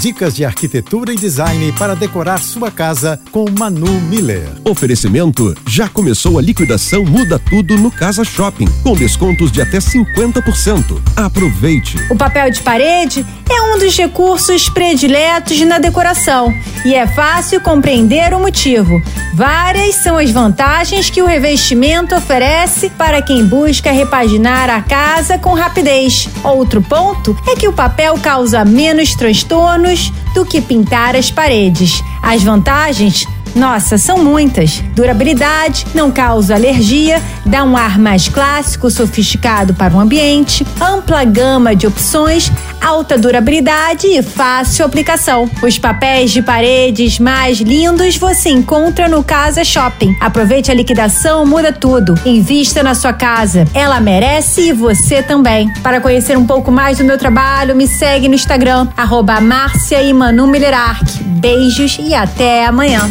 Dicas de arquitetura e design para decorar sua casa com Manu Miller. Oferecimento: já começou a liquidação Muda Tudo no Casa Shopping, com descontos de até 50%. Aproveite. O papel de parede é um dos recursos prediletos na decoração e é fácil compreender o motivo. Várias são as vantagens que o revestimento oferece para quem busca repaginar a casa com rapidez. Outro ponto é que o papel causa menos transtornos do que pintar as paredes. As vantagens nossa, são muitas. Durabilidade, não causa alergia, dá um ar mais clássico, sofisticado para o ambiente, ampla gama de opções, alta durabilidade e fácil aplicação. Os papéis de paredes mais lindos você encontra no Casa Shopping. Aproveite a liquidação, muda tudo. Invista na sua casa. Ela merece e você também. Para conhecer um pouco mais do meu trabalho, me segue no Instagram, arroba Beijos e até amanhã.